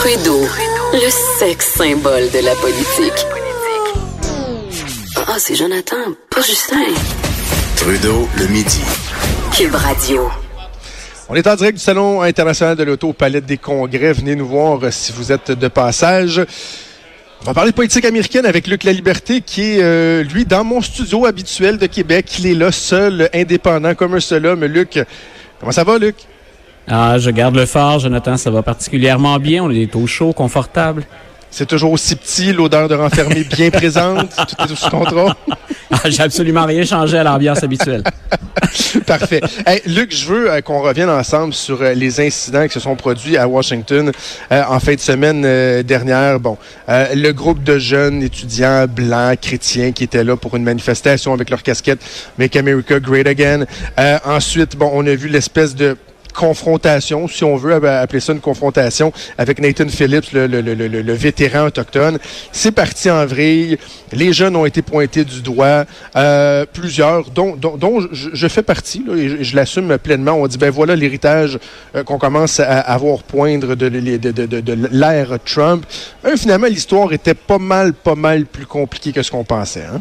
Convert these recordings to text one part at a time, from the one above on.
Trudeau, le sexe symbole de la politique. Ah, c'est Jonathan, pas Justin. Trudeau, le midi. Cube Radio. On est en direct du Salon international de l'auto au Palais des Congrès. Venez nous voir euh, si vous êtes de passage. On va parler de politique américaine avec Luc La Liberté, qui est, euh, lui, dans mon studio habituel de Québec. Il est là, seul, indépendant, comme un seul homme. Luc, comment ça va, Luc? Ah, je garde le phare, Jonathan, ça va particulièrement bien. On est au chaud, confortable. C'est toujours aussi petit, l'odeur de renfermé bien présente, tout est sous contrôle. Ah, J'ai absolument rien changé à l'ambiance habituelle. Parfait. Hey, Luc, je veux euh, qu'on revienne ensemble sur euh, les incidents qui se sont produits à Washington euh, en fin de semaine dernière. Bon, le groupe de jeunes étudiants blancs chrétiens qui étaient là pour une manifestation avec leur casquette Make America Great Again. Ensuite, bon, on a vu l'espèce de confrontation, si on veut appeler ça une confrontation, avec Nathan Phillips, le, le, le, le, vétéran autochtone. C'est parti en vrille. Les jeunes ont été pointés du doigt. Euh, plusieurs, dont, dont, je, fais partie, et je, l'assume pleinement. On dit, ben voilà l'héritage euh, qu'on commence à, à voir poindre de, de, de, de, l'ère Trump. Ben, finalement, l'histoire était pas mal, pas mal plus compliquée que ce qu'on pensait. Hein?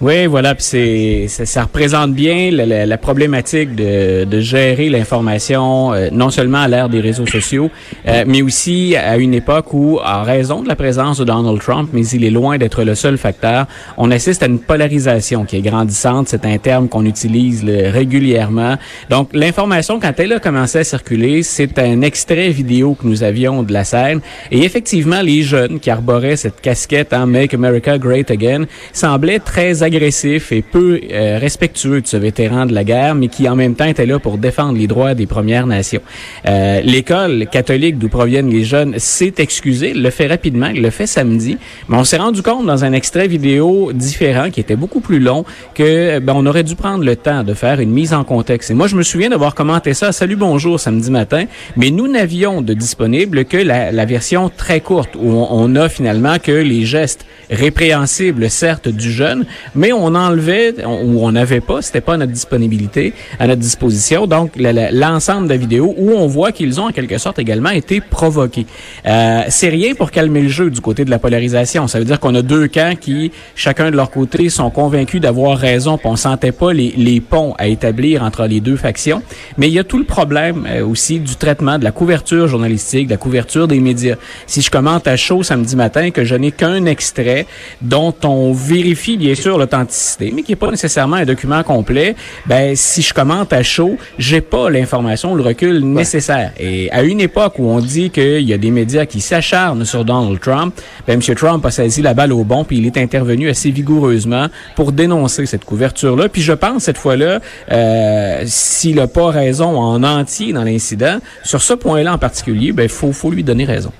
Oui, voilà, puis c'est, ça, ça représente bien la, la, la problématique de, de gérer l'information, euh, non seulement à l'ère des réseaux sociaux, euh, mais aussi à une époque où, en raison de la présence de Donald Trump, mais il est loin d'être le seul facteur, on assiste à une polarisation qui est grandissante. C'est un terme qu'on utilise le, régulièrement. Donc, l'information, quand elle a commencé à circuler, c'est un extrait vidéo que nous avions de la scène. Et effectivement, les jeunes qui arboraient cette casquette en Make America Great Again semblaient très agressif et peu euh, respectueux de ce vétéran de la guerre, mais qui en même temps était là pour défendre les droits des Premières Nations. Euh, L'école catholique d'où proviennent les jeunes s'est excusée, le fait rapidement, le fait samedi, mais on s'est rendu compte dans un extrait vidéo différent qui était beaucoup plus long que ben, on aurait dû prendre le temps de faire une mise en contexte. Et moi, je me souviens d'avoir commenté ça, salut bonjour samedi matin, mais nous n'avions de disponible que la, la, version très courte où on, on a finalement que les gestes répréhensibles, certes, du jeune, mais on enlevait ou on n'avait pas, c'était pas à notre disponibilité, à notre disposition. Donc l'ensemble de la vidéo où on voit qu'ils ont en quelque sorte également été provoqués. Euh, c'est rien pour calmer le jeu du côté de la polarisation. Ça veut dire qu'on a deux camps qui, chacun de leur côté, sont convaincus d'avoir raison. Puis on sentait pas les, les, ponts à établir entre les deux factions. Mais il y a tout le problème euh, aussi du traitement de la couverture journalistique, de la couverture des médias. Si je commente à chaud samedi matin que je n'ai qu'un extrait dont on vérifie bien sûr l'authenticité, mais qui n'est pas nécessairement un document complet, ben si je commente à chaud, j'ai pas l'information, le recul ouais. nécessaire. Et à une époque où on dit qu'il y a des médias qui s'acharnent sur Donald Trump, ben M. Trump a saisi la balle au bon, puis il est intervenu assez vigoureusement pour dénoncer cette couverture-là. Puis je pense cette fois-là, euh, s'il n'a pas raison en entier dans l'incident, sur ce point-là en particulier, ben faut faut lui donner raison.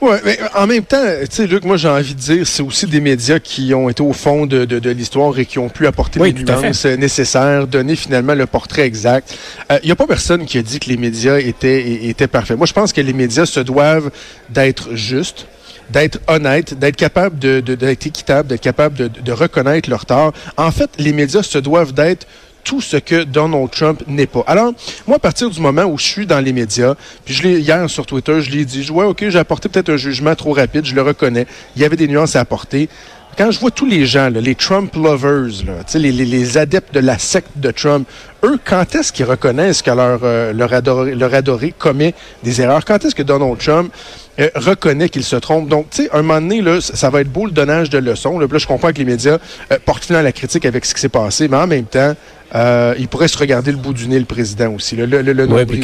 Oui, mais en même temps, tu sais, Luc, moi j'ai envie de dire, c'est aussi des médias qui ont été au fond de, de, de l'histoire et qui ont pu apporter oui, les nuances nécessaires, donner finalement le portrait exact. Il euh, n'y a pas personne qui a dit que les médias étaient, étaient parfaits. Moi, je pense que les médias se doivent d'être justes, d'être honnêtes, d'être capables de, d'être équitables, d'être capables de, de reconnaître leur tort. En fait, les médias se doivent d'être tout ce que Donald Trump n'est pas. Alors, moi, à partir du moment où je suis dans les médias, puis je l'ai hier sur Twitter, je l'ai dit, ouais, OK, j'ai apporté peut-être un jugement trop rapide, je le reconnais. Il y avait des nuances à apporter. Quand je vois tous les gens, là, les Trump lovers, là, les, les, les adeptes de la secte de Trump, eux, quand est-ce qu'ils reconnaissent que leur, euh, leur, adoré, leur adoré commet des erreurs? Quand est-ce que Donald Trump euh, reconnaît qu'il se trompe? Donc, tu sais, un moment donné, là, ça va être beau le donnage de leçons. Là, là je comprends que les médias euh, portent finalement la critique avec ce qui s'est passé, mais en même temps, euh, il pourrait se regarder le bout du nez, le président aussi. Le, le, le, le oui,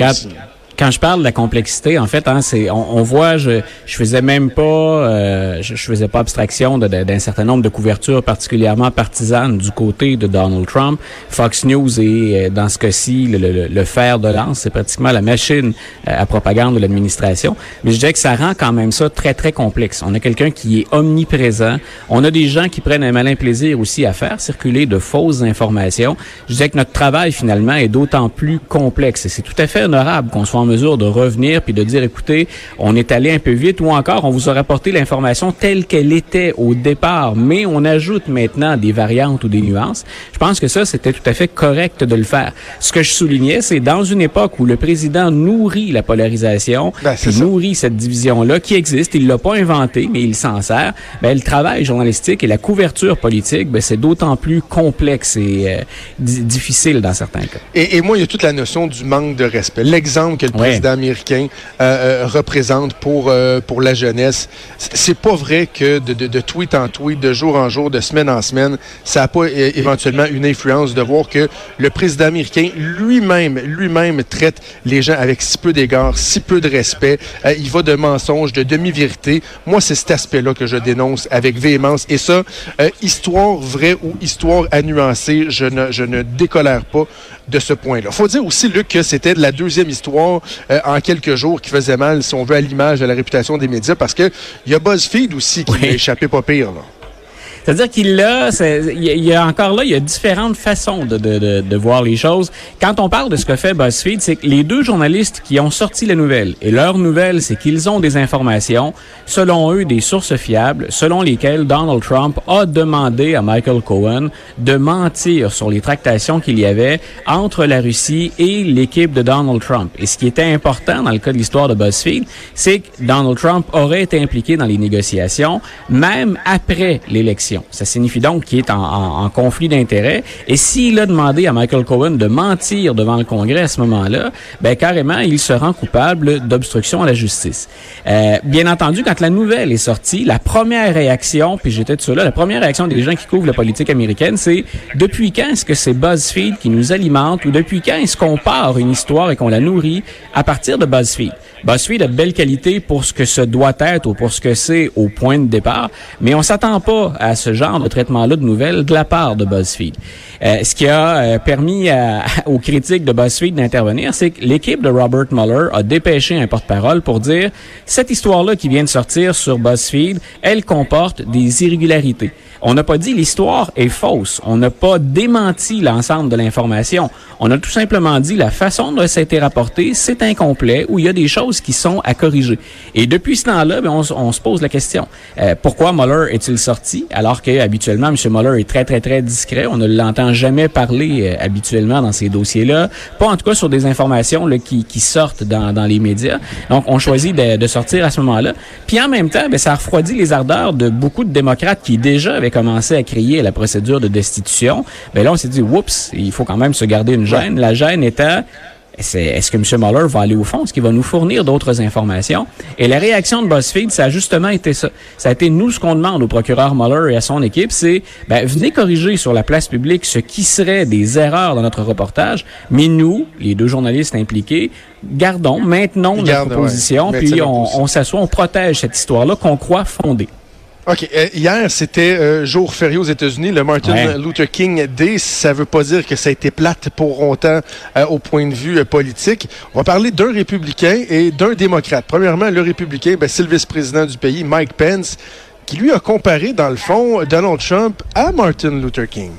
quand, je parle de la complexité, en fait, hein, c'est on, on, voit, je je faisais même pas, euh, je, je, faisais pas abstraction d'un certain nombre de couvertures particulièrement partisanes du côté de Donald Trump. Fox News est dans ce cas-ci le, le, le, fer de lance, c'est pratiquement la machine à propagande de l'administration. Mais je dirais que ça rend quand même ça très très complexe. On a quelqu'un qui est omniprésent. On a des gens qui prennent un malin plaisir aussi à faire circuler de fausses informations. Je dirais que notre travail finalement est d'autant plus complexe et c'est tout à fait honorable qu'on soit en mesure de revenir puis de dire, écoutez, on est allé un peu vite ou encore on vous a rapporté l'information telle qu'elle était au départ, mais on ajoute maintenant des variantes ou des nuances. Je pense que ça, c'était tout à fait correct de le faire. Ce que je soulignais, c'est dans une époque où le président nourrit la polarisation, Ben, puis nourrit cette division-là qui existe, il l'a pas inventée, mais il s'en sert. Ben, le travail journalistique et la couverture politique, ben, c'est d'autant plus complexe et euh, di- difficile dans certains cas. Et, et moi, il y a toute la notion du manque de respect. L'exemple que le. Président américain euh, euh, représente pour, euh, pour la jeunesse, c'est pas vrai que de, de, de tweet en tweet, de jour en jour, de semaine en semaine, ça n'a pas éventuellement une influence de voir que le président américain lui-même, lui-même traite les gens avec si peu d'égard, si peu de respect. Euh, il va de mensonges, de demi-vérité. Moi, c'est cet aspect-là que je dénonce avec véhémence. Et ça, euh, histoire vraie ou histoire à nuancer, je ne, je ne décolère pas de ce point-là. faut dire aussi, Luc, que c'était la deuxième histoire euh, en quelques jours qui faisait mal, si on veut, à l'image, à la réputation des médias, parce que il y a BuzzFeed aussi qui Oui. a échappé pas pire. Là. C'est-à-dire qu'il a, il y a encore là, il y a différentes façons de, de, de, de voir les choses. Quand on parle de ce que fait BuzzFeed, c'est que les deux journalistes qui ont sorti la nouvelle, et leur nouvelle, c'est qu'ils ont des informations, selon eux, des sources fiables, selon lesquelles Donald Trump a demandé à Michael Cohen de mentir sur les tractations qu'il y avait entre la Russie et l'équipe de Donald Trump. Et ce qui était important dans le cas de l'histoire de BuzzFeed, c'est que Donald Trump aurait été impliqué dans les négociations, même après l'élection. Ça signifie donc qu'il est en, conflit d'intérêts. Et s'il a demandé à Michael Cohen de mentir devant le Congrès à ce moment-là, ben carrément, il se rend coupable d'obstruction à la justice. Euh, bien entendu, quand la nouvelle est sortie, la première réaction, puis j'étais de ceux-là, la première réaction des gens qui couvrent la politique américaine, c'est depuis quand est-ce que c'est BuzzFeed qui nous alimente ou depuis quand est-ce qu'on part une histoire et qu'on la nourrit à partir de BuzzFeed? BuzzFeed a de belles qualités pour ce que ce doit être ou pour ce que c'est au point de départ, mais on s'attend pas à genre de traitement-là de nouvelles de la part de BuzzFeed. Euh, ce qui a euh, permis aux critiques de BuzzFeed d'intervenir, c'est que l'équipe de Robert Mueller a dépêché un porte-parole pour dire cette histoire-là qui vient de sortir sur BuzzFeed, elle comporte des irrégularités. On n'a pas dit l'histoire est fausse. On n'a pas démenti l'ensemble de l'information. On a tout simplement dit la façon dont ça a été rapporté, c'est incomplet ou il y a des choses qui sont à corriger. Et depuis ce temps-là, ben, on, se pose la question euh, pourquoi Mueller est-il sorti que habituellement M. Mueller est très très très discret. On ne l'entend jamais parler euh, habituellement dans ces dossiers-là, pas en tout cas sur des informations là, qui, qui sortent dans, dans les médias. Donc on choisit de, de sortir à ce moment-là. Puis en même temps, ben, ça a refroidi les ardeurs de beaucoup de démocrates qui déjà avaient commencé à crier la procédure de destitution. Ben là, on s'est dit, oups, il faut quand même se garder une gêne. La gêne étant, est-ce que M. Mueller va aller au fond? Est-ce qu'il va nous fournir d'autres informations? Et la réaction de BuzzFeed, ça a justement été ça. Ça a été nous ce qu'on demande au procureur Mueller et à son équipe, c'est ben, venez corriger sur la place publique ce qui serait des erreurs dans notre reportage, mais nous, les deux journalistes impliqués, gardons, maintenons Garde, notre position, puis on s'assoit, on protège cette histoire-là qu'on croit fondée. OK. euh, hier, c'était euh, jour férié aux États-Unis, le Martin Ouais. Luther King Day. Ça veut pas dire que ça a été plate pour longtemps euh, au point de vue politique. On va parler d'un républicain et d'un démocrate. Premièrement, le républicain, ben, c'est le vice-président du pays, Mike Pence, qui lui a comparé, dans le fond, Donald Trump à Martin Luther King.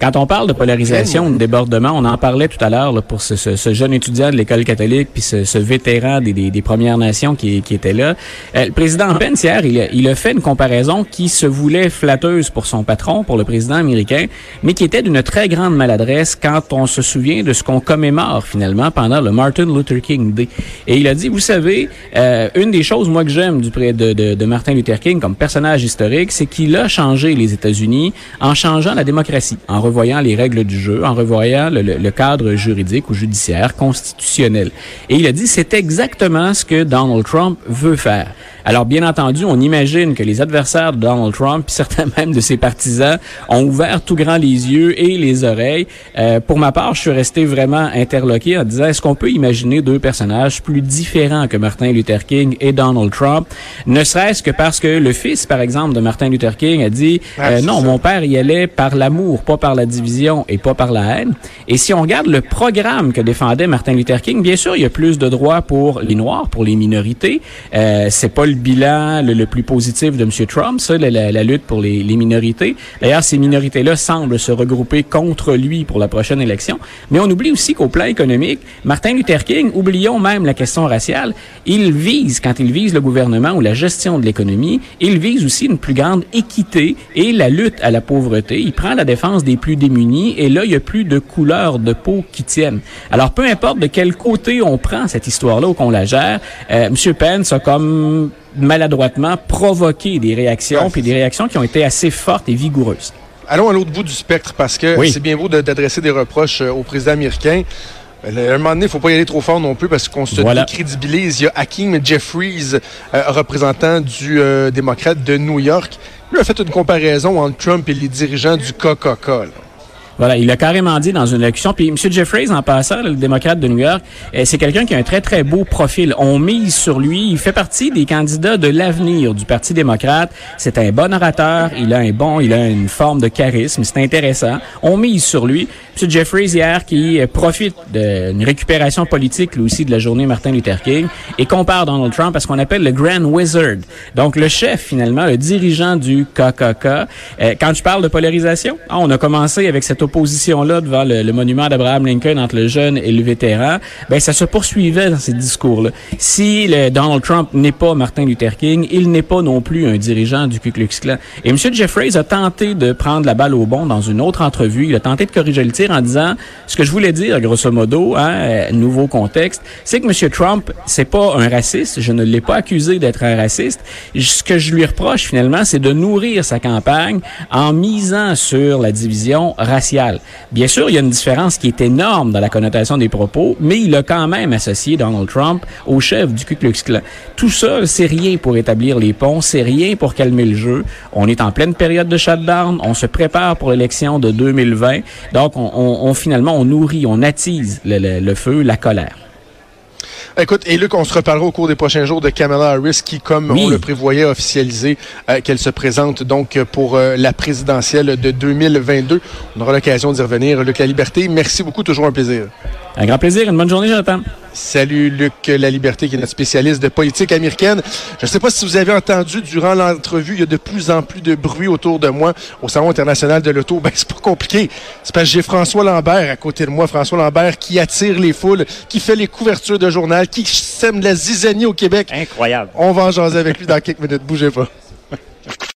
Quand on parle de polarisation, de débordement, on en parlait tout à l'heure là, pour ce, ce- ce jeune étudiant de l'école catholique, puis ce, ce vétéran des, des- des Premières Nations qui, qui était là. Euh, le président Pence, hier, il a, il a fait une comparaison qui se voulait flatteuse pour son patron, pour le président américain, mais qui était d'une très grande maladresse quand on se souvient de ce qu'on commémore finalement pendant le Martin Luther King Day. Et il a dit, vous savez, euh, une des choses, moi, que j'aime du pré- de, de, de Martin Luther King comme personnage historique, c'est qu'il a changé les États-Unis en changeant la démocratie, en revoyant les règles du jeu, en revoyant le, le- cadre juridique ou judiciaire constitutionnel. Et il a dit, c'est exactement ce que Donald Trump veut faire. Alors, bien entendu, on imagine que les adversaires de Donald Trump, puis certains même de ses partisans, ont ouvert tout grand les yeux et les oreilles. Euh, pour ma part, je suis resté vraiment interloqué en disant, est-ce qu'on peut imaginer deux personnages plus différents que Martin Luther King et Donald Trump, ne serait-ce que parce que le fils, par exemple, de Martin Luther King a dit, Ah, euh, non, ça. mon père y allait par l'amour, pas par la division et pas par la haine. Et si on regarde le programme que défendait Martin Luther King, bien sûr, il y a plus de droits pour les Noirs, pour les minorités. Euh, c'est pas le bilan le, plus positif de M. Trump, ça, la, lutte pour les, minorités. D'ailleurs, ces minorités-là semblent se regrouper contre lui pour la prochaine élection. Mais on oublie aussi qu'au plan économique, Martin Luther King, oublions même la question raciale, il vise, quand il vise le gouvernement ou la gestion de l'économie, il vise aussi une plus grande équité et la lutte à la pauvreté. Il prend la défense des plus démunis et là, il y a plus de couleurs de peau qui tiennent. Alors, peu importe de quel côté on prend cette histoire-là ou qu'on la gère, euh, M. Pence a comme maladroitement provoqué des réactions, puis des réactions qui ont été assez fortes et vigoureuses. Allons à l'autre bout du spectre parce que c'est bien beau d'adresser des reproches euh, au président américain. À un moment donné, il ne faut pas y aller trop fort non plus parce qu'on se décrédibilise. Il y a Hakeem Jeffries, euh, représentant du démocrate de New York. Lui a fait une comparaison entre Trump et les dirigeants du Coca-Cola. Voilà, il a carrément dit dans une élection. Puis M. Jeffries, en passant, le démocrate de New York, euh, c'est quelqu'un qui a un très, très beau profil. On mise sur lui. Il fait partie des candidats de l'avenir du Parti démocrate. C'est un bon orateur. Il a un bon, il a une forme de charisme. C'est intéressant. On mise sur lui. M. Jeffries, hier, qui euh, profite d'une récupération politique, lui aussi, de la journée Martin Luther King, et compare Donald Trump à ce qu'on appelle le Grand Wizard. Donc, le chef, finalement, le dirigeant du KKK. Euh, quand je parle de polarisation, ah, on a commencé avec cette opposition-là devant le, monument d'Abraham Lincoln entre le jeune et le vétéran, ben ça se poursuivait dans ces discours-là. Si le Donald Trump n'est pas Martin Luther King, il n'est pas non plus un dirigeant du Ku Klux Klan. Et M. Jeffries a tenté de prendre la balle au bon dans une autre entrevue. Il a tenté de corriger le tir en disant ce que je voulais dire, grosso modo, hein, euh, nouveau contexte, c'est que M. Trump, c'est pas un raciste. Je ne l'ai pas accusé d'être un raciste. Ce que je lui reproche finalement, c'est de nourrir sa campagne en misant sur la division raciale Bien sûr, il y a une différence qui est énorme dans la connotation des propos, mais il a quand même associé Donald Trump au chef du Ku Klux Klan. Tout ça, c'est rien pour établir les ponts, c'est rien pour calmer le jeu. On est en pleine période de shutdown, on se prépare pour l'élection de 2020, donc on, finalement on nourrit, on attise le feu, la colère. Écoute, et Luc, on se reparlera au cours des prochains jours de Kamala Harris qui, comme on le prévoyait, a officialisé euh, qu'elle se présente donc pour euh, la présidentielle de 2022. On aura l'occasion d'y revenir. Luc La Liberté, merci beaucoup, toujours un plaisir. Un grand plaisir, une bonne journée, Jonathan. Salut Luc La Liberté, qui est notre spécialiste de politique américaine. Je ne sais pas si vous avez entendu durant l'entrevue, il y a de plus en plus de bruit autour de moi au Salon international de l'auto. Ben, c'est pas compliqué. C'est parce que j'ai François Lambert à côté de moi. François Lambert qui attire les foules, qui fait les couvertures de journal, qui sème la zizanie au Québec. Incroyable. On va en jaser avec lui dans quelques minutes. Bougez pas.